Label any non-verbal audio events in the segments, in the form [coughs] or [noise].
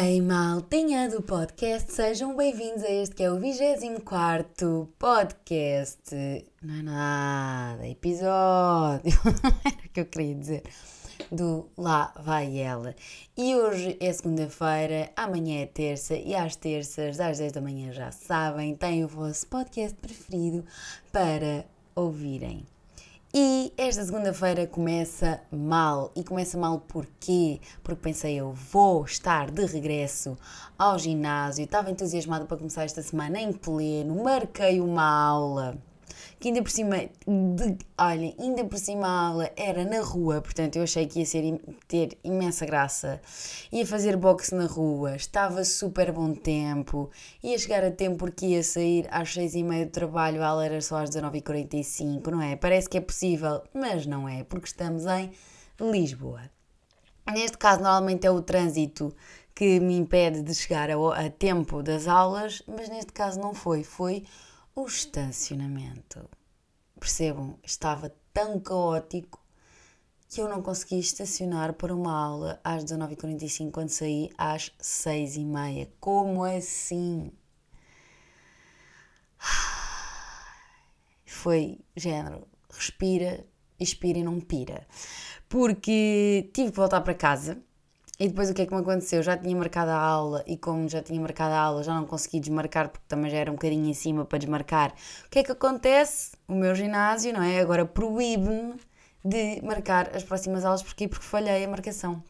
Ei, maltinha do podcast, sejam bem-vindos a este que é o 24 podcast. Não é nada, episódio, [laughs] era o que eu queria dizer, do Lá Vai Ela. E hoje é segunda-feira, amanhã é terça e às terças, às 10 da manhã, já sabem, tem o vosso podcast preferido para ouvirem. E esta segunda-feira começa mal. E começa mal porquê? Porque pensei eu vou estar de regresso ao ginásio. Estava entusiasmada para começar esta semana em pleno. Marquei uma aula que ainda por cima, de, olha, ainda por cima a aula era na rua, portanto eu achei que ia ser, ter imensa graça. Ia fazer boxe na rua, estava super bom tempo, ia chegar a tempo porque ia sair às seis e meia do trabalho, a aula era só às 19h45, não é? Parece que é possível, mas não é, porque estamos em Lisboa. Neste caso, normalmente é o trânsito que me impede de chegar a, a tempo das aulas, mas neste caso não foi, foi o estacionamento. Percebam, estava tão caótico que eu não consegui estacionar para uma aula às 19h45 quando saí às 6h30. Como assim? [sighs] Foi género, respira, expira e não pira. Porque tive que voltar para casa e depois o que é que me aconteceu? Já tinha marcado a aula e como já tinha marcado a aula já não consegui desmarcar porque também já era um bocadinho em cima para desmarcar. O que é que acontece? O meu ginásio, não é? Agora proíbe-me de marcar as próximas aulas. Porquê? Porque falhei a marcação.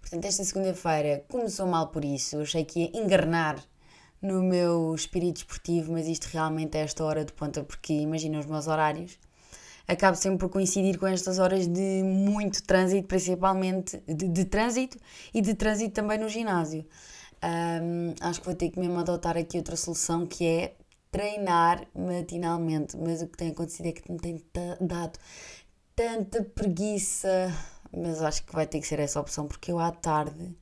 Portanto, esta segunda-feira começou mal por isso. Eu achei que ia engarnar no meu espírito esportivo, mas isto realmente é esta hora de ponta, porque imagina os meus horários acabo sempre por coincidir com estas horas de muito trânsito, principalmente de, de trânsito e de trânsito também no ginásio. Um, acho que vou ter que mesmo adotar aqui outra solução que é treinar matinalmente, mas o que tem acontecido é que me tem dado tanta preguiça, mas acho que vai ter que ser essa opção porque eu à tarde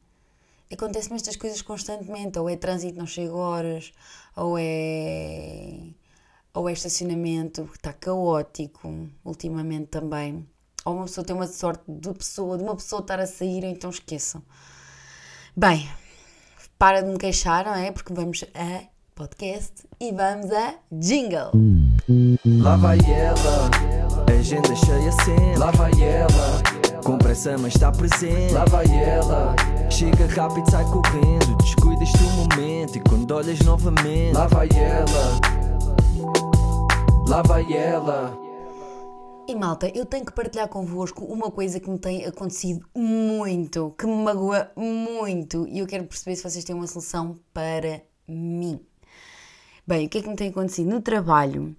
acontecem-me estas coisas constantemente, ou é trânsito, não chego horas, ou é ou é estacionamento que está caótico ultimamente também, ou uma pessoa tem uma sorte de, pessoa, de uma pessoa estar a sair, então esqueçam. Bem, para de me queixar, não é? Porque vamos a podcast e vamos a jingle. Lá vai ela, agenda cheia sempre. Lá vai ela, com pressa mas está presente. Lá vai ela, chega rápido, sai correndo. Descuidas do momento e quando olhas novamente. Lá vai ela lá vai ela. E malta, eu tenho que partilhar convosco uma coisa que me tem acontecido muito, que me magoa muito, e eu quero perceber se vocês têm uma solução para mim. Bem, o que é que me tem acontecido? No trabalho,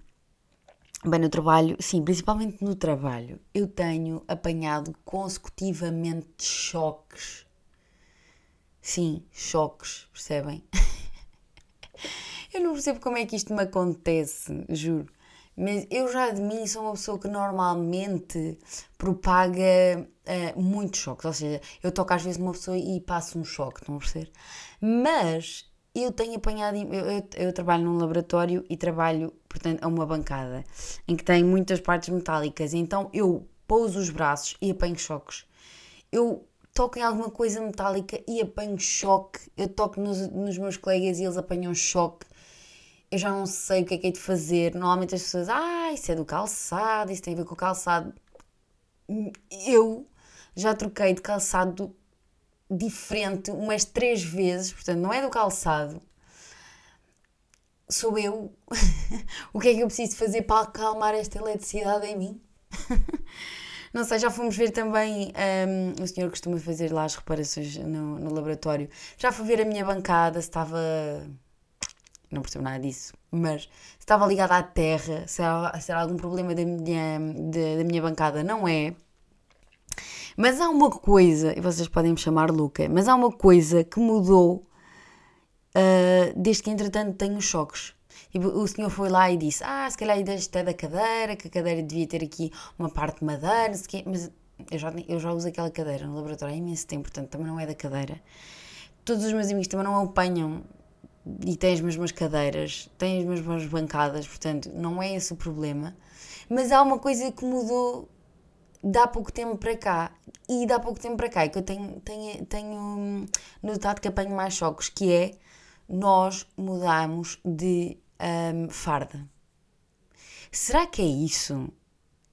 bem, no trabalho, sim, principalmente no trabalho, eu tenho apanhado consecutivamente choques. Sim, choques, percebem? [laughs] eu não percebo como é que isto me acontece, juro. Mas eu já de mim sou uma pessoa que normalmente propaga uh, muitos choques. Ou seja, eu toco às vezes numa pessoa e passo um choque, estão a perceber? Mas eu tenho apanhado. Eu, eu, eu, trabalho num laboratório e trabalho, portanto, a uma bancada em que tem muitas partes metálicas. Então eu pouso os braços e apanho choques. Eu toco em alguma coisa metálica e apanho choque. Eu toco nos, nos meus colegas e eles apanham choque eu já não sei o que é que é de fazer. Normalmente as pessoas, ah, isso é do calçado, isso tem a ver com o calçado. Eu já troquei de calçado diferente umas três vezes, portanto, não é do calçado. Sou eu. [laughs] o que é que eu preciso fazer para acalmar esta eletricidade em mim? [laughs] não sei, já fomos ver também. Um, o senhor costuma fazer lá as reparações no, no laboratório. Já fui ver a minha bancada, se estava não percebo nada disso, mas se estava ligada à terra, se era, se era algum problema da minha, de, da minha bancada, não é. Mas há uma coisa, e vocês podem me chamar Luca, mas há uma coisa que mudou uh, desde que entretanto tenho choques. E o senhor foi lá e disse: Ah, se calhar é da cadeira, que a cadeira devia ter aqui uma parte de madeira, mas eu já, eu já uso aquela cadeira no laboratório há imenso tempo, portanto também não é da cadeira. Todos os meus amigos também não apanham e tem as mesmas cadeiras, tem as mesmas bancadas, portanto, não é esse o problema. Mas há uma coisa que mudou dá pouco tempo para cá. E dá pouco tempo para cá é que eu tenho, tenho, tenho notado que apanho mais choques, que é nós mudamos de um, farda. Será que é isso?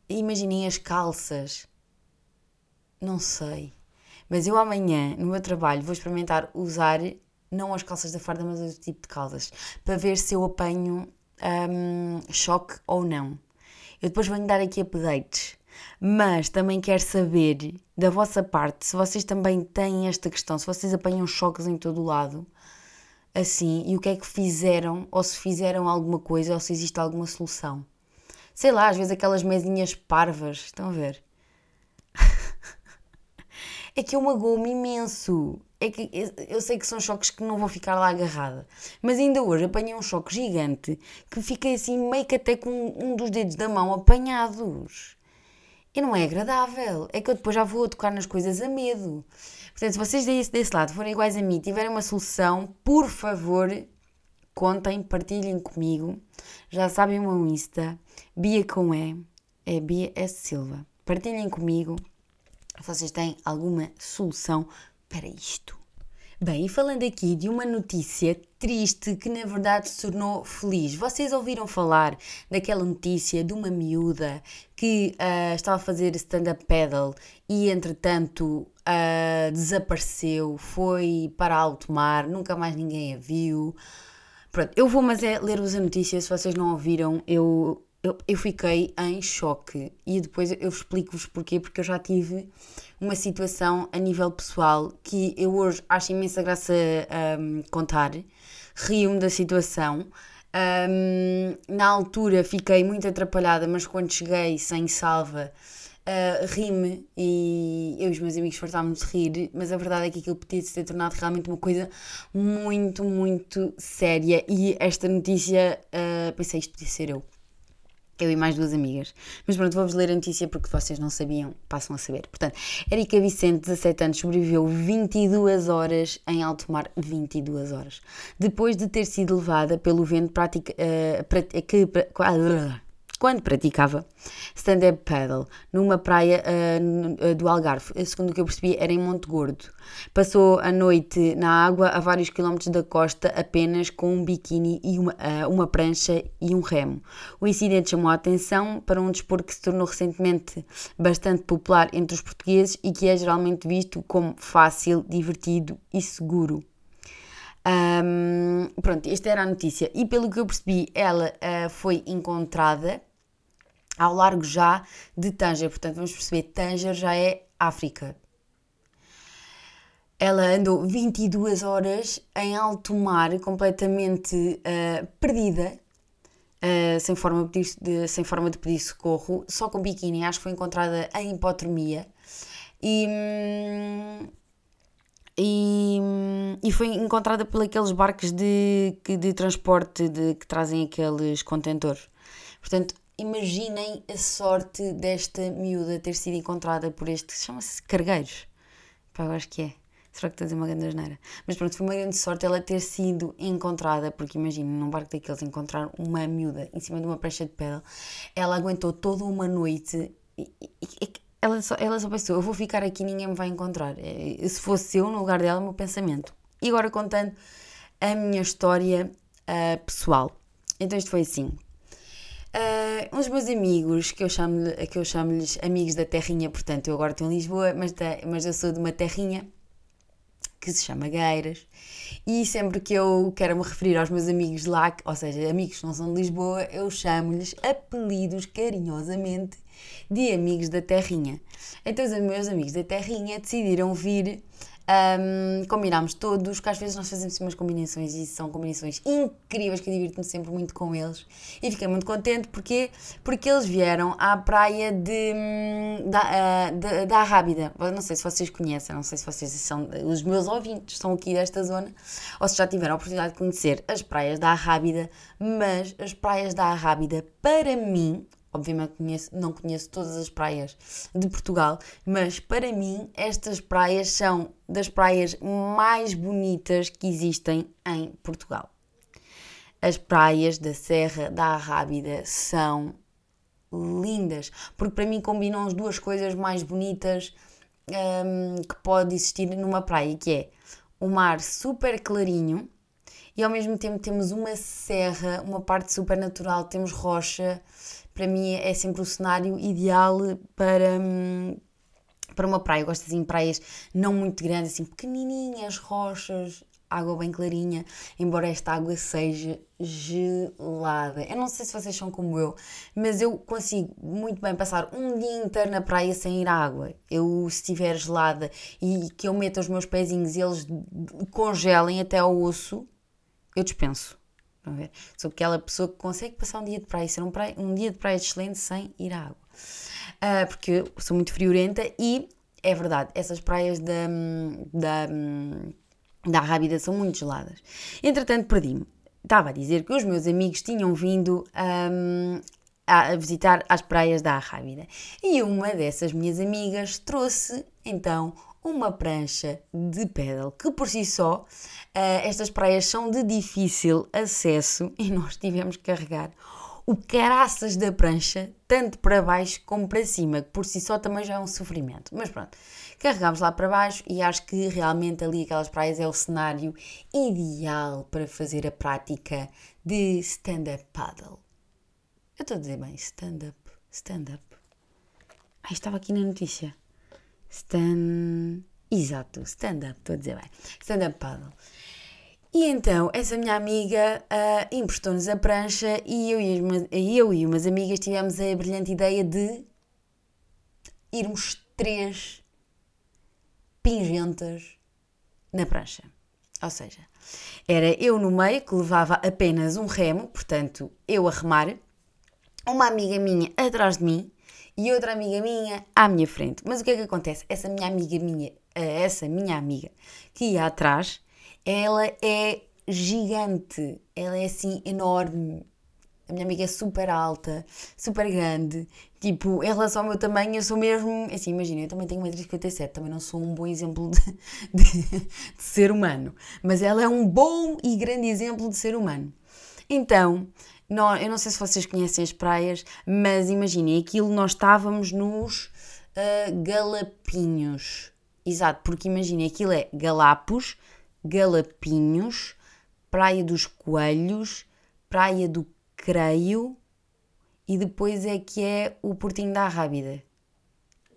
Imaginem as calças. Não sei. Mas eu amanhã, no meu trabalho, vou experimentar usar não as calças da farda, mas outro tipo de calças, para ver se eu apanho um, choque ou não. Eu depois venho dar aqui updates, mas também quero saber da vossa parte se vocês também têm esta questão, se vocês apanham choques em todo o lado, assim, e o que é que fizeram, ou se fizeram alguma coisa, ou se existe alguma solução. Sei lá, às vezes aquelas mesinhas parvas, estão a ver? [laughs] é que eu magoo-me imenso. É que eu sei que são choques que não vou ficar lá agarrada. Mas ainda hoje apanhei um choque gigante que fiquei assim meio que até com um dos dedos da mão apanhados. E não é agradável. É que eu depois já vou tocar nas coisas a medo. Portanto, se vocês desse, desse lado forem iguais a mim, tiverem uma solução, por favor, contem, partilhem comigo. Já sabem o meu Insta, Bia com E, é Bia S. Silva. Partilhem comigo se vocês têm alguma solução para isto. Bem, e falando aqui de uma notícia triste que na verdade se tornou feliz. Vocês ouviram falar daquela notícia de uma miúda que uh, estava a fazer stand-up paddle e entretanto uh, desapareceu, foi para alto mar, nunca mais ninguém a viu. Pronto, eu vou mas é ler-vos a notícia, se vocês não ouviram, eu eu, eu fiquei em choque e depois eu explico-vos porquê, porque eu já tive uma situação a nível pessoal que eu hoje acho imensa graça um, contar, rio-me da situação. Um, na altura fiquei muito atrapalhada, mas quando cheguei sem salva, uh, ri-me e eu e os meus amigos fartámos de rir, mas a verdade é que aquilo podia se ter tornado realmente uma coisa muito, muito séria. E esta notícia, uh, pensei, isto podia ser eu. Eu e mais duas amigas. Mas pronto, vou-vos ler a notícia porque vocês não sabiam, passam a saber. Portanto, Erika Vicente, 17 anos, sobreviveu 22 horas em alto mar. 22 horas. Depois de ter sido levada pelo vento prática, uh, que, quando praticava stand-up paddle numa praia uh, do Algarve. Segundo o que eu percebi, era em Monte Gordo. Passou a noite na água a vários quilómetros da costa apenas com um biquíni e uma, uh, uma prancha e um remo. O incidente chamou a atenção para um desporto que se tornou recentemente bastante popular entre os portugueses e que é geralmente visto como fácil, divertido e seguro. Um, pronto, esta era a notícia. E pelo que eu percebi, ela uh, foi encontrada ao largo já de Tanger. Portanto, vamos perceber, Tanger já é África. Ela andou 22 horas em alto mar, completamente uh, perdida, uh, sem, forma de, sem forma de pedir socorro, só com biquíni. Acho que foi encontrada em hipotermia. E, e, e, foi encontrada por aqueles barcos de, de transporte de, que trazem aqueles contentores. Portanto, imaginem a sorte desta miúda ter sido encontrada por este, chama-se cargueiros. Pá, eu acho que é. Será que estou a dizer uma grande asneira? Mas pronto, foi uma grande sorte ela ter sido encontrada, porque imaginem, num barco daqueles encontrar uma miúda em cima de uma prancha de pedra. Ela aguentou toda uma noite e, e, e ela, só, ela só pensou, eu vou ficar aqui ninguém me vai encontrar. É, se fosse eu no lugar dela, o meu pensamento. E agora contando a minha história uh, pessoal. Então isto foi assim. Uh, uns meus amigos, que eu chamo-lhes chamo amigos da terrinha, portanto, eu agora estou em Lisboa, mas, mas eu sou de uma terrinha que se chama Gueiras, e sempre que eu quero me referir aos meus amigos lá, ou seja, amigos que não são de Lisboa, eu chamo-lhes apelidos carinhosamente de amigos da terrinha. Então os meus amigos da terrinha decidiram vir um, combinámos todos, que às vezes nós fazemos umas combinações e são combinações incríveis que eu divirto-me sempre muito com eles. E fiquei muito contente porque, porque eles vieram à praia de, hum, da, uh, de, da Arrábida. Não sei se vocês conhecem, não sei se vocês são. Os meus ouvintes são aqui desta zona, ou se já tiveram a oportunidade de conhecer as praias da Arrábida, mas as praias da Arrábida, para mim, Obviamente conheço, não conheço todas as praias de Portugal, mas para mim estas praias são das praias mais bonitas que existem em Portugal. As praias da Serra da Arrábida são lindas, porque para mim combinam as duas coisas mais bonitas um, que pode existir numa praia, que é o mar super clarinho e ao mesmo tempo temos uma serra, uma parte super natural, temos rocha. Para mim é sempre o cenário ideal para, hum, para uma praia. Eu gosto assim de praias não muito grandes, assim pequenininhas, rochas, água bem clarinha, embora esta água seja gelada. Eu não sei se vocês são como eu, mas eu consigo muito bem passar um dia inteiro na praia sem ir à água. Eu, se estiver gelada e que eu meta os meus pezinhos e eles congelem até ao osso, eu dispenso. Ver? Sou aquela pessoa que consegue passar um dia de praia, ser um, praia, um dia de praia excelente sem ir à água. Uh, porque eu sou muito friorenta e é verdade, essas praias da, da da Rábida são muito geladas. Entretanto, perdi-me. Estava a dizer que os meus amigos tinham vindo um, a visitar as praias da Rábida. E uma dessas minhas amigas trouxe então uma prancha de pedal, que por si só uh, estas praias são de difícil acesso [laughs] e nós tivemos que carregar o caraças da prancha, tanto para baixo como para cima, que por si só também já é um sofrimento. Mas pronto, carregámos lá para baixo e acho que realmente ali aquelas praias é o cenário ideal para fazer a prática de stand-up paddle. Eu estou a dizer bem, stand-up, stand-up. Ah, estava aqui na notícia. Stand... Exato, stand-up, estou a dizer bem. Stand-up paddle. E então, essa minha amiga uh, emprestou-nos a prancha e eu e, eu e umas amigas tivemos a brilhante ideia de irmos três pingentas na prancha. Ou seja, era eu no meio que levava apenas um remo, portanto, eu a remar, uma amiga minha atrás de mim e outra amiga minha à minha frente. Mas o que é que acontece? Essa minha amiga minha, eh, essa minha amiga que ia atrás ela é gigante, ela é assim enorme. A minha amiga é super alta, super grande. Tipo, em relação ao meu tamanho, eu sou mesmo. Assim, imagina, eu também tenho 1,57m, também não sou um bom exemplo de, [laughs] de, de, ser humano. Mas ela é um bom e grande exemplo de ser humano. Então, nós, eu não sei se vocês conhecem as praias, mas imaginem, aquilo nós estávamos nos uh, Galapinhos. Exato, porque imaginem, aquilo é Galapos, Galapinhos, Praia dos Coelhos, Praia do Creio e depois é que é o Portinho da Rábida.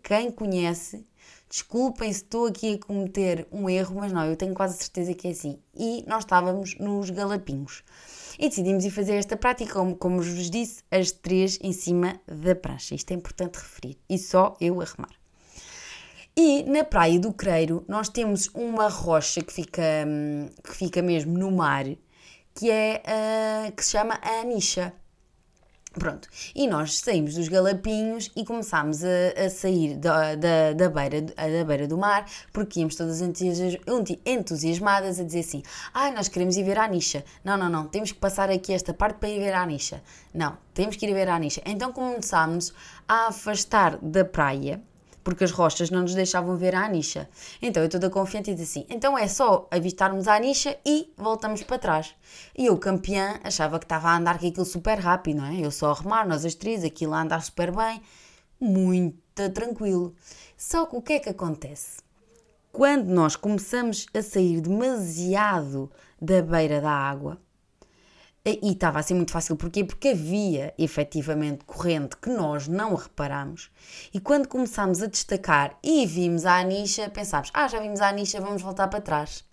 Quem conhece, desculpem se estou aqui a cometer um erro, mas não, eu tenho quase certeza que é assim. E nós estávamos nos Galapinhos. E decidimos ir fazer esta prática, como, como vos disse, as três em cima da prancha. Isto é importante referir. E só eu a remar. E na Praia do Creiro nós temos uma rocha que fica, hum, que fica mesmo no mar, que, é, uh, que se chama a Anisha. Pronto, e nós saímos dos galapinhos e começámos a, a sair da, da, da, beira, da beira do mar, porque íamos todas entusiasmadas a dizer assim: ah, nós queremos ir ver a Anisha. Não, não, não, temos que passar aqui esta parte para ir ver a Anisha. Não, temos que ir ver a Anisha. Então começámos a afastar da praia porque as rochas não nos deixavam ver a Anisha. Então eu toda confiante e disse assim: então é só avistarmos a Anisha e voltamos para trás. E eu, campeã, achava que estava a andar com aquilo super rápido, não é? Eu só a remar, nós as três, aquilo a andar super bem, muito tranquilo. Só que o que é que acontece? Quando nós começamos a sair demasiado da beira da água, e estava a ser muito fácil, porquê? Porque havia efetivamente corrente que nós não reparamos. E quando começámos a destacar e vimos a Anisha, pensámos: ah, já vimos a Anisha, vamos voltar para trás.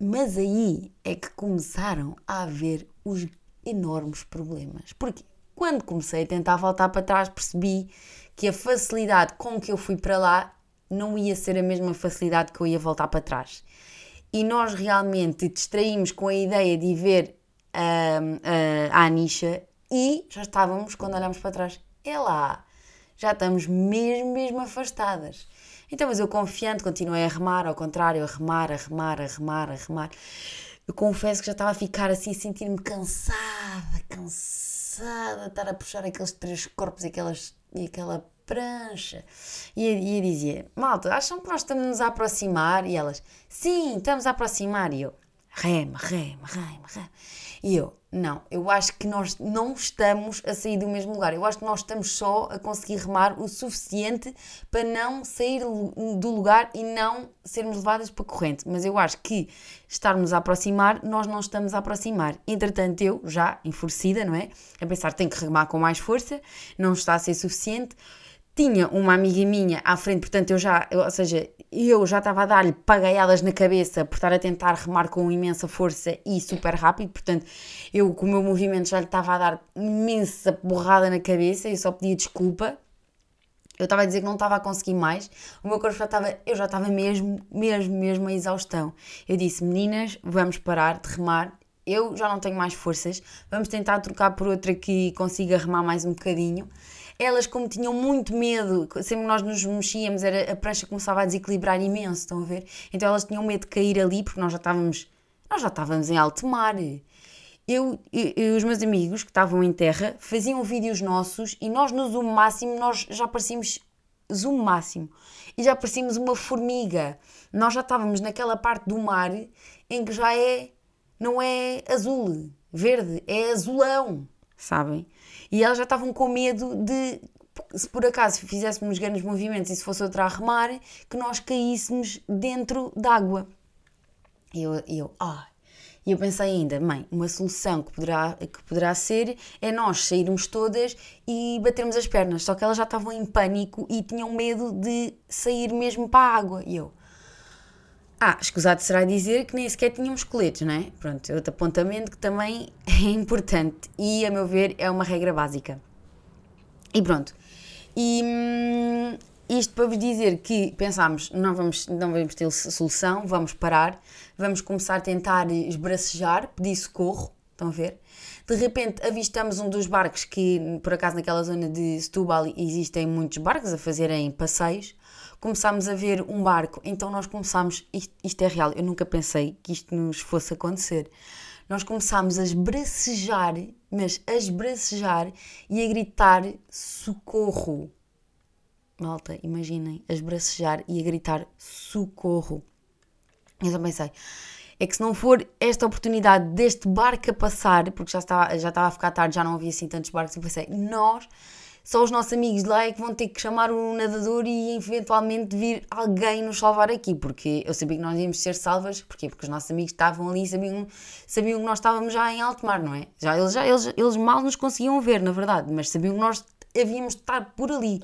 Mas aí é que começaram a haver os enormes problemas. Porque quando comecei a tentar voltar para trás, percebi que a facilidade com que eu fui para lá não ia ser a mesma facilidade que eu ia voltar para trás e nós realmente distraímos com a ideia de ver uh, a Anisha e já estávamos, quando olhamos para trás, é lá, já estamos mesmo, mesmo afastadas. Então, mas eu confiante, continuei a remar, ao contrário, a remar, a remar, a remar, a remar. Eu confesso que já estava a ficar assim, sentir-me cansada, cansada, estar a puxar aqueles três corpos aquelas, e aquela prancha. E eu dizia, malta, acham que nós estamos a aproximar? E elas, sim, estamos a aproximar. E eu, rema, rema, rema, rema. E eu, não, eu acho que nós não estamos a sair do mesmo lugar. Eu acho que nós estamos só a conseguir remar o suficiente para não sair do lugar e não sermos levadas para a corrente. Mas eu acho que estarmos a aproximar, nós não estamos a aproximar. Entretanto, eu, já enfurecida, não é? A pensar, tenho que remar com mais força, não está a ser suficiente tinha uma amiga minha à frente, portanto eu já, eu, ou seja, eu já estava a dar-lhe pagaiadas na cabeça por estar a tentar remar com imensa força e super rápido, portanto eu com o meu movimento já lhe estava a dar imensa borrada na cabeça e só pedia desculpa. Eu estava a dizer que não estava a conseguir mais, o meu corpo já estava, eu já estava mesmo, mesmo, mesmo a exaustão. Eu disse, meninas, vamos parar de remar, eu já não tenho mais forças, vamos tentar trocar por outra que consiga remar mais um bocadinho. Elas, como tinham muito medo, sempre que nós nos mexíamos, era, a prancha começava a desequilibrar imenso, estão a ver? Então elas tinham medo de cair ali, porque nós já estávamos, nós já estávamos em alto mar. Eu e os meus amigos que estavam em terra faziam vídeos nossos e nós no zoom máximo, nós já parecíamos zoom máximo e já parecíamos uma formiga. Nós já estávamos naquela parte do mar em que já é, não é azul, verde, é azulão, sabem? E elas já estavam com medo de, se por acaso fizéssemos grandes movimentos e se fosse outra a remar, que nós caíssemos dentro d'água. E eu, eu, ah. E eu pensei ainda, mãe, uma solução que poderá, que poderá ser é nós sairmos todas e batermos as pernas. Só que elas já estavam em pânico e tinham medo de sair mesmo para a água. E eu, ah, escusado será dizer que nem sequer tínhamos coletes, não é? Pronto, outro apontamento que também [laughs] é importante e, a meu ver, é uma regra básica. E pronto. E hum, isto para vos dizer que pensámos, não vamos, não vamos ter solução, vamos parar, vamos começar a tentar esbracejar, pedir socorro, estão a ver? De repente avistamos um dos barcos que, por acaso, naquela zona de Setúbal existem muitos barcos a fazerem passeios começámos a ver um barco, então nós começámos, isto, isto é real, eu nunca pensei que isto nos fosse acontecer. Nós começámos a esbracejar, mas a esbracejar e a gritar socorro. Malta, imaginem, a esbracejar e a gritar socorro. Eu só pensei, é que se não for esta oportunidade deste barco a passar, porque já estava, já estava a ficar tarde, já não havia assim tantos barcos, eu pensei, nós só os nossos amigos de lá é que vão ter que chamar o nadador e eventualmente vir alguém nos salvar aqui, porque eu sabia que nós íamos ser salvas, porquê? Porque os nossos amigos estavam ali e sabiam, sabiam que nós estávamos já em alto mar, não é? Já, eles, já, eles, eles mal nos conseguiam ver, na verdade, mas sabiam que nós havíamos de estar por ali.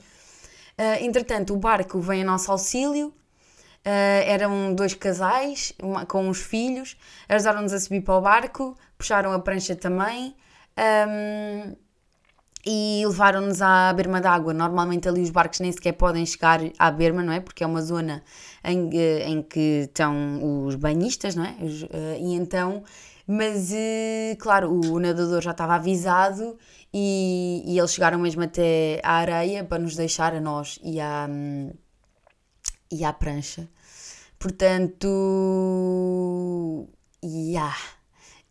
Uh, entretanto, o barco vem a nosso auxílio, uh, eram dois casais uma, com os filhos, ajudaram-nos a subir para o barco, puxaram a prancha também. Um, e levaram-nos à berma d'água. Normalmente ali os barcos nem sequer podem chegar à berma, não é? Porque é uma zona em, eh, em que estão os banhistas, não é? Os, uh, e então, mas uh, claro, o, nadador já estava avisado e, e, eles chegaram mesmo até à areia para nos deixar a nós e à, e à prancha. Portanto, yeah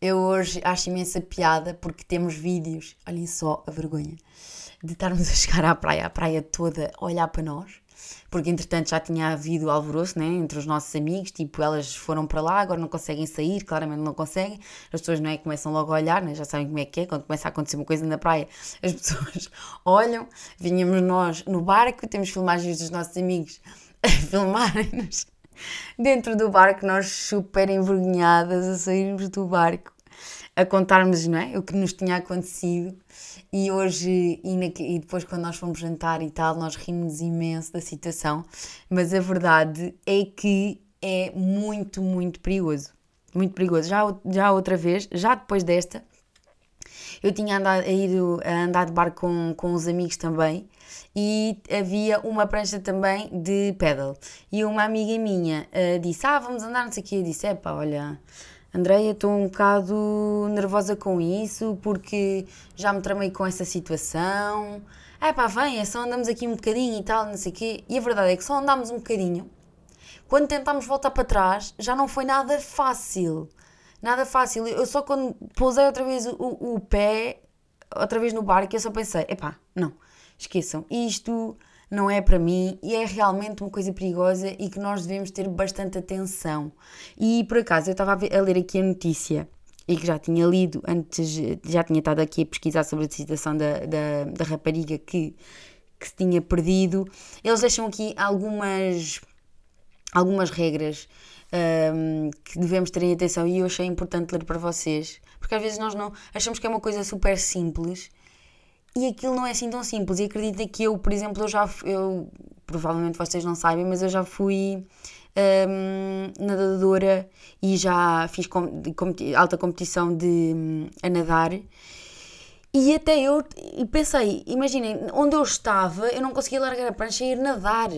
eu hoje acho imensa piada porque temos vídeos, olhem só a vergonha, de estarmos a chegar à praia, a praia toda a olhar para nós, porque entretanto já tinha havido alvoroço né, entre os nossos amigos, tipo, elas foram para lá, agora não conseguem sair, claramente não conseguem, as pessoas não é, começam logo a olhar, né, já sabem como é que é, quando começa a acontecer uma coisa na praia, as [laughs] pessoas olham, vinhamos nós no barco, temos filmagens dos nossos amigos a [laughs] filmarem-nos dentro do barco, nós super envergonhadas a sairmos do barco, a contarmos não é? o que nos tinha acontecido. E hoje, e, na, e depois, quando nós fomos jantar e tal, nós rimos imenso da situação, mas a verdade é que é muito, muito perigoso. Muito perigoso. Já, já outra vez, já depois desta, eu tinha andado, ido a andar de barco com, com os amigos também e havia uma prancha também de pedal. E uma amiga minha uh, disse: Ah, vamos andar, não sei o quê. Eu disse: É pá, olha. Andreia, estou um bocado nervosa com isso porque já me tramei com essa situação. É pá, vem, é só andamos aqui um bocadinho e tal, não sei o quê. E a verdade é que só andámos um bocadinho. Quando tentámos voltar para trás, já não foi nada fácil. Nada fácil. Eu só quando pousei outra vez o, o pé, outra vez no barco, eu só pensei: epá, não, esqueçam, isto não é para mim e é realmente uma coisa perigosa e que nós devemos ter bastante atenção. E por acaso eu estava a, ler aqui a notícia e que já tinha lido antes, já tinha estado aqui a pesquisar sobre a situação da, da, da rapariga que, que se tinha perdido. Eles deixam aqui algumas, algumas regras um, que devemos ter em atenção e eu achei importante ler para vocês, porque às vezes nós não achamos que é uma coisa super simples e aquilo não é assim tão simples. E acredita que eu, por exemplo, eu já eu provavelmente vocês não sabem, mas eu já fui um, nadadora e já fiz com, de, alta competição de um, a nadar e até eu pensei, imaginem, onde eu estava, eu não conseguia largar a prancha e ir nadar.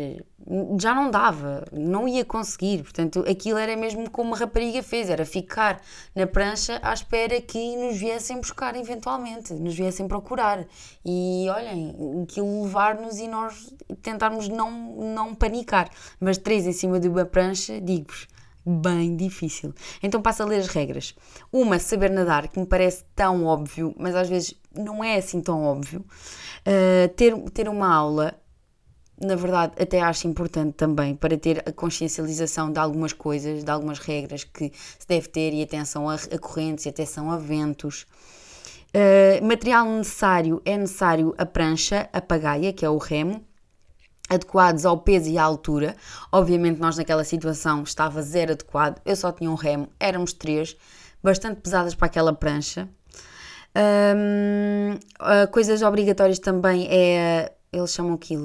Já não dava, não ia conseguir. Portanto, aquilo era mesmo como uma rapariga fez: era ficar na prancha à espera que nos viessem buscar eventualmente, nos viessem procurar. E olhem, aquilo levar-nos e nós tentarmos não, não panicar. Mas três em cima de uma prancha, digo-vos, bem difícil. Então passo a ler as regras. Uma, saber nadar, que me parece tão óbvio, mas às vezes não é assim tão óbvio. Uh, ter, ter uma aula, na verdade, até acho importante também para ter a consciencialização de algumas coisas, de algumas regras que se deve ter e atenção a, a correntes e atenção a ventos. Uh, material necessário é necessário a prancha, a pagaia, que é o remo, adequados ao peso e à altura. Obviamente, nós naquela situação estava zero adequado, eu só tinha um remo, éramos três, bastante pesadas para aquela prancha. Um, uh, coisas obrigatórias também é. Eles chamam aqui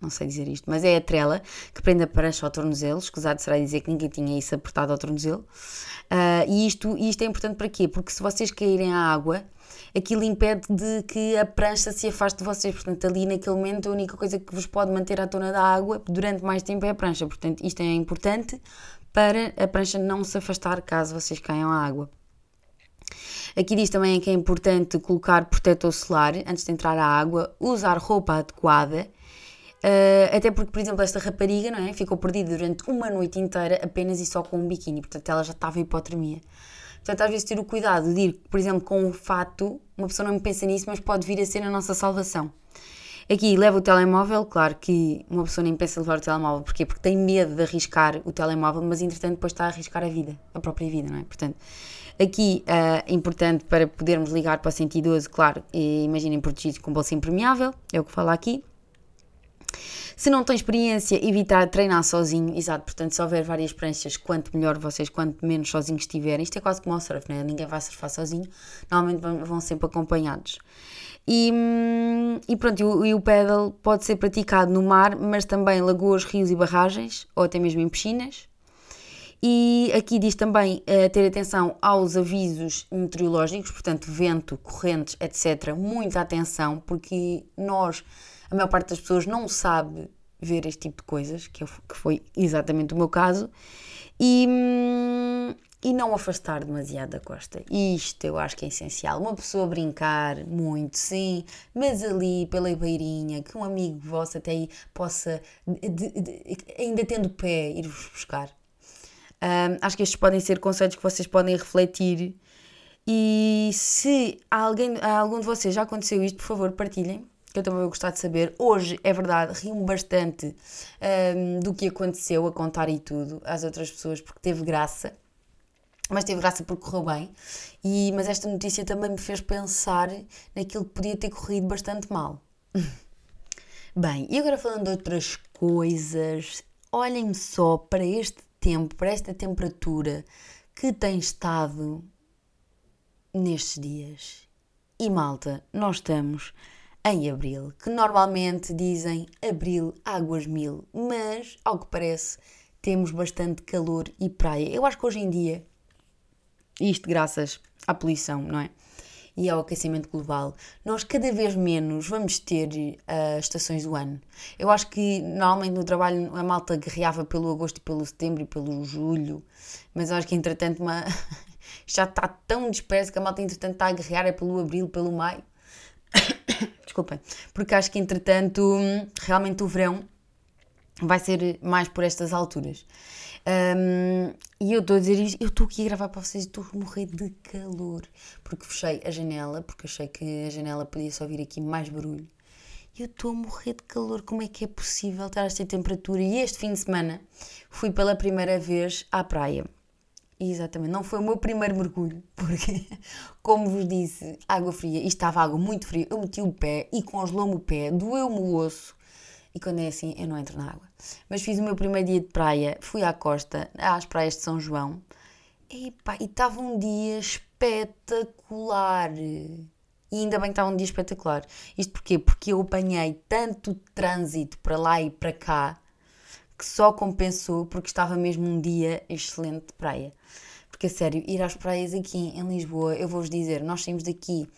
não sei dizer isto, mas é a trela que prende a prancha ao tornozelo. Escusado será dizer que ninguém tinha isso apertado ao tornozelo. Uh, e isto, isto é importante para quê? Porque se vocês caírem à água, aquilo impede de que a prancha se afaste de vocês. Portanto, ali naquele momento, a única coisa que vos pode manter à tona da água durante mais tempo é a prancha. Portanto, isto é importante para a prancha não se afastar caso vocês caiam à água. Aqui diz também que é importante colocar protetor solar antes de entrar à água, usar roupa adequada. Uh, até porque, por exemplo, esta rapariga não é? ficou perdida durante uma noite inteira apenas e só com um biquíni, portanto ela já estava em hipotermia. Portanto, às vezes ter o cuidado de ir, por exemplo, com um fato, uma pessoa não pensa nisso, mas pode vir a ser a nossa salvação. Aqui leva o telemóvel, claro que uma pessoa nem pensa em levar o telemóvel, porquê? Porque tem medo de arriscar o telemóvel, mas entretanto depois está a arriscar a vida, a própria vida, não é? Portanto, aqui é importante para podermos ligar para o 112, claro, imaginem protegidos com bolsa impermeável, é o que fala aqui. Se não tem experiência, evitar treinar sozinho, exato, portanto, se houver várias pranchas, quanto melhor vocês, quanto menos sozinhos estiverem, isto é quase como o surf, né? ninguém vai surfar sozinho, normalmente vão sempre acompanhados. E, hum, e pronto, e o, e o pedal pode ser praticado no mar, mas também lagoas, rios e barragens, ou até mesmo em piscinas. E aqui diz também uh, ter atenção aos avisos meteorológicos, portanto, vento, correntes, etc. Muita atenção, porque nós a maior parte das pessoas não sabe ver este tipo de coisas, que, eu, que foi exatamente o meu caso, e, hum, e não afastar demasiado da costa. Isto eu acho que é essencial. Uma pessoa brincar muito, sim, mas ali pela beirinha, que um amigo vosso até aí possa, de, de, ainda tendo pé, ir-vos buscar. Acho que estes podem ser conceitos que vocês podem refletir. E se a alguém, a algum de vocês já aconteceu isto, por favor, partilhem que eu também vou gostar de saber. Hoje, é verdade, rio-me bastante um, do que aconteceu a contar e tudo às outras pessoas, porque teve graça. Mas teve graça porque correu bem. E, mas esta notícia também me fez pensar naquilo que podia ter corrido bastante mal. [laughs] bem, e agora falando de outras coisas, olhem só para este tempo, para esta temperatura que tem estado nestes dias. E malta, nós estamos em abril, que normalmente dizem abril, águas mil, mas ao que parece temos bastante calor e praia. Eu acho que hoje em dia, isto graças à poluição, não é? E ao aquecimento global, nós cada vez menos vamos ter uh, estações do ano. Eu acho que normalmente no trabalho a malta guerreava pelo agosto pelo setembro e pelo julho, mas acho que entretanto uma... [laughs] já está tão disperso que a malta entretanto está a guerrear é pelo abril, pelo maio [coughs] desculpem, porque acho que entretanto realmente o verão vai ser mais por estas alturas. Um, e eu estou a dizer isto, eu estou aqui a gravar para vocês e estou a morrer de calor, porque fechei a janela, porque achei que a janela podia só vir aqui mais barulho. Eu estou a morrer de calor, como é que é possível estar esta temperatura? E este fim de semana fui pela primeira vez à praia. Exatamente, não foi o meu primeiro mergulho, [laughs] porque, como vos disse, água fria, e estava água muito fria, eu meti o pé e congelou-me o pé, doeu-me o osso, e quando é assim eu não entro na água. Mas fiz o meu primeiro dia de praia, fui à costa, às praias de São João, e e estava um dia espetacular. E ainda bem que estava um dia espetacular. Isto porquê? Porque eu apanhei tanto trânsito para lá e para cá que só compensou porque estava mesmo um dia excelente de praia. Porque a sério, ir às praias aqui em Lisboa, eu vou-vos dizer, nós saímos daqui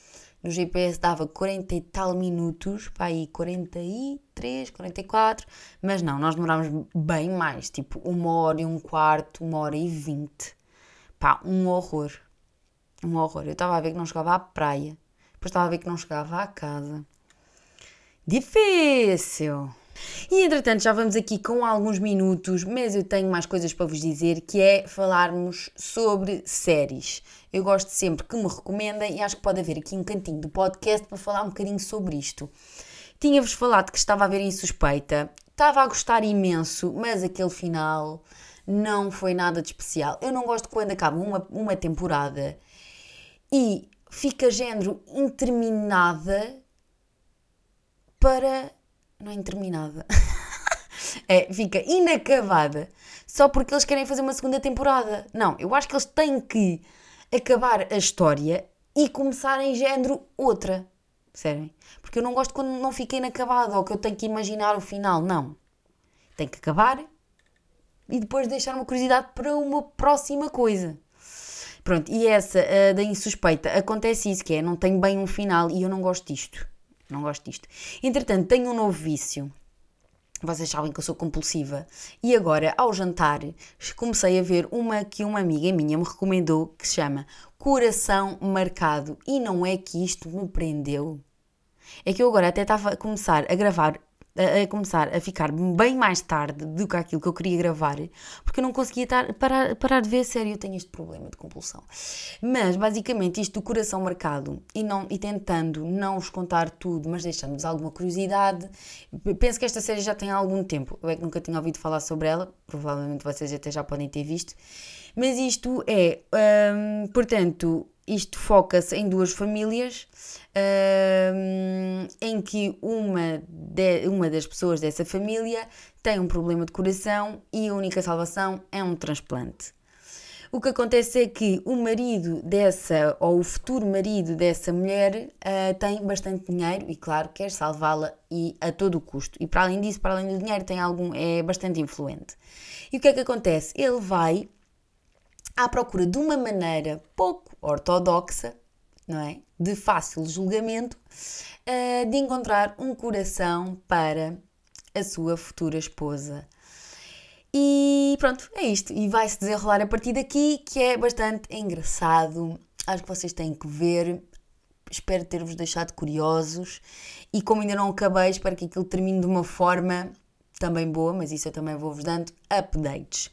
no GPS dava 40 e tal minutos, para aí 43, 44, mas não, nós demorámos bem mais, tipo uma hora e um quarto, uma hora e vinte. Pá, um horror. Um horror. Eu estava a ver que não chegava à praia, depois estava a ver que não chegava à casa. Difícil! E entretanto, já vamos aqui com alguns minutos, mas eu tenho mais coisas para vos dizer, que é falarmos sobre séries. Eu gosto sempre que me recomendem e acho que pode haver aqui um cantinho do podcast para falar um bocadinho sobre isto. Tinha-vos falado que estava a ver Insuspeita, estava a gostar imenso, mas aquele final não foi nada de especial. Eu não gosto quando acaba uma, uma temporada e fica género interminada para não é interminada. [laughs] é, fica inacabada só porque eles querem fazer uma segunda temporada. Não, eu acho que eles têm que acabar a história e começar em género outra. Percebem? Porque eu não gosto quando não fica inacabado ou que eu tenho que imaginar o final. Não. Tem que acabar e depois deixar uma curiosidade para uma próxima coisa. Pronto, e essa uh, da insuspeita acontece isso, que é não tem bem um final e eu não gosto disto. Não gosto disto. Entretanto, tenho um novo vício. Vocês sabem que eu sou compulsiva. E agora, ao jantar, comecei a ver uma que uma amiga minha me recomendou que se chama Coração Marcado. E não é que isto me prendeu. É que eu agora até estava a começar a gravar a, começar a ficar bem mais tarde do que aquilo que eu queria gravar, porque eu não conseguia parar, parar de ver a sério. Eu tenho este problema de compulsão. Mas, basicamente, isto do coração marcado e, não, e tentando não vos contar tudo, mas deixando-vos alguma curiosidade. Penso que esta série já tem algum tempo. Eu é que nunca tinha ouvido falar sobre ela, provavelmente vocês até já podem ter visto. Mas isto é, hum, portanto, isto foca-se em duas famílias em que uma, de, uma das pessoas dessa família tem um problema de coração e a única salvação é um transplante. O que acontece é que o marido dessa, ou o futuro marido dessa mulher, uh, tem bastante dinheiro e, claro, quer salvá-la e a todo o custo. E para além disso, para além do dinheiro, tem algum, é bastante influente. E o que é que acontece? Ele vai à procura de uma maneira pouco ortodoxa, não é? De fácil julgamento, uh, de encontrar um coração para a sua futura esposa. E pronto, é isto. E vai-se desenrolar a partir daqui, que é bastante engraçado. Acho que vocês têm que ver. Espero ter-vos deixado curiosos. E como ainda não acabei, espero que aquilo termine de uma forma também boa, mas isso eu também vou-vos dando updates.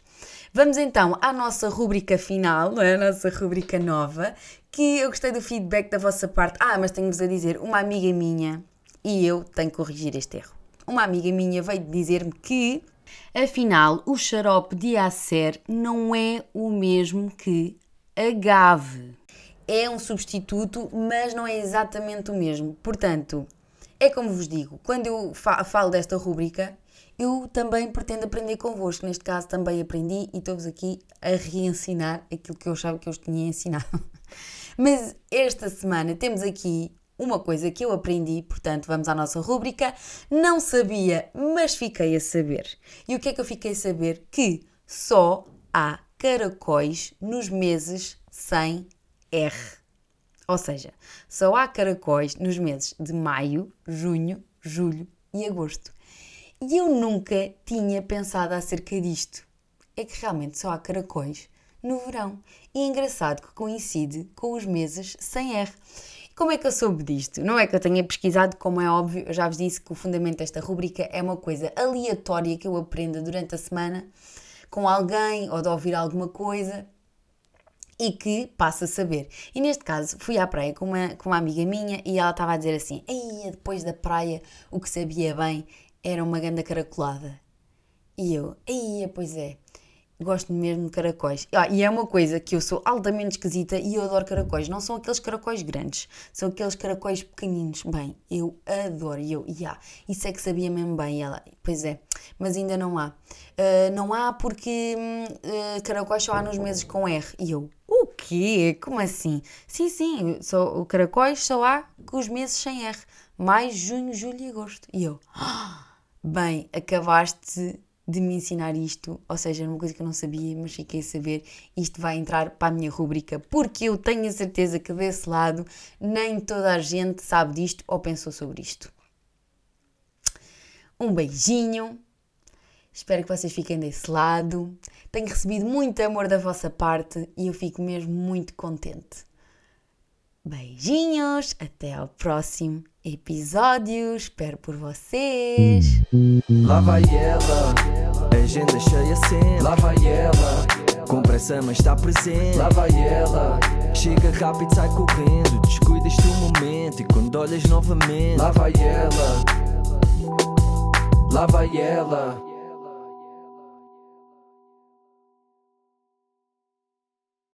Vamos então à nossa rúbrica final, é? a nossa rúbrica nova, que eu gostei do feedback da vossa parte. Ah, mas tenho-vos a dizer, uma amiga minha, e eu tenho que corrigir este erro. Uma amiga minha veio dizer-me que, afinal, o xarope de Acer não é o mesmo que agave. É um substituto, mas não é exatamente o mesmo. Portanto, é como vos digo, quando eu falo desta rúbrica, eu também pretendo aprender convosco. Neste caso, também aprendi e estou-vos aqui a reensinar aquilo que eu achava que eu os tinha ensinado. [laughs] Mas esta semana temos aqui uma coisa que eu aprendi, portanto, vamos à nossa rúbrica. Não sabia, mas fiquei a saber. E o que é que eu fiquei a saber? Que só há caracóis nos meses sem R. Ou seja, só há caracóis nos meses de maio, junho, julho e agosto. E eu nunca tinha pensado acerca disto. É que realmente só há caracóis no verão. E é engraçado que coincide com os meses sem R. Como é que eu soube disto? Não é que eu tenha pesquisado, como é óbvio, eu já vos disse que o fundamento desta rubrica é uma coisa aleatória que eu aprenda durante a semana com alguém ou de ouvir alguma coisa. e que passa a saber. E neste caso fui à praia com uma, com uma amiga minha e ela estava a dizer assim: Ei, depois da praia o que sabia bem era uma ganda caracolada. E eu, ei, pois é, gosto mesmo de caracóis. Ah, e é uma coisa que eu sou altamente esquisita e eu adoro caracóis. Não são aqueles caracóis grandes, são aqueles caracóis pequeninos. Bem, eu adoro. E eu, yeah, isso é que sabia mesmo bem. E ela, pois é, mas ainda não há. Uh, não há porque uh, caracóis só há nos meses com R. E eu, o quê? Como assim? Sim, sim, só, o caracóis só há com os meses sem R. Mais junho, julho e agosto. E eu, [gasps] bem, acabaste de me ensinar isto, ou seja, uma coisa que eu não sabia, mas fiquei a saber, isto vai entrar para a minha rubrica, porque eu tenho a certeza que desse lado nem toda a gente sabe disto ou pensou sobre isto. Um beijinho, espero que vocês fiquem desse lado. Tenho recebido muito amor da vossa parte e eu fico mesmo muito contente. Beijinhos, até ao próximo episódio. Espero por vocês. Lá vai ela, agenda cheia sempre. Lá vai ela, com pressa mas está presente. Lá vai ela, chega rápido, sai correndo. Descuidas do momento e quando olhas novamente. Lá vai ela, lá vai ela.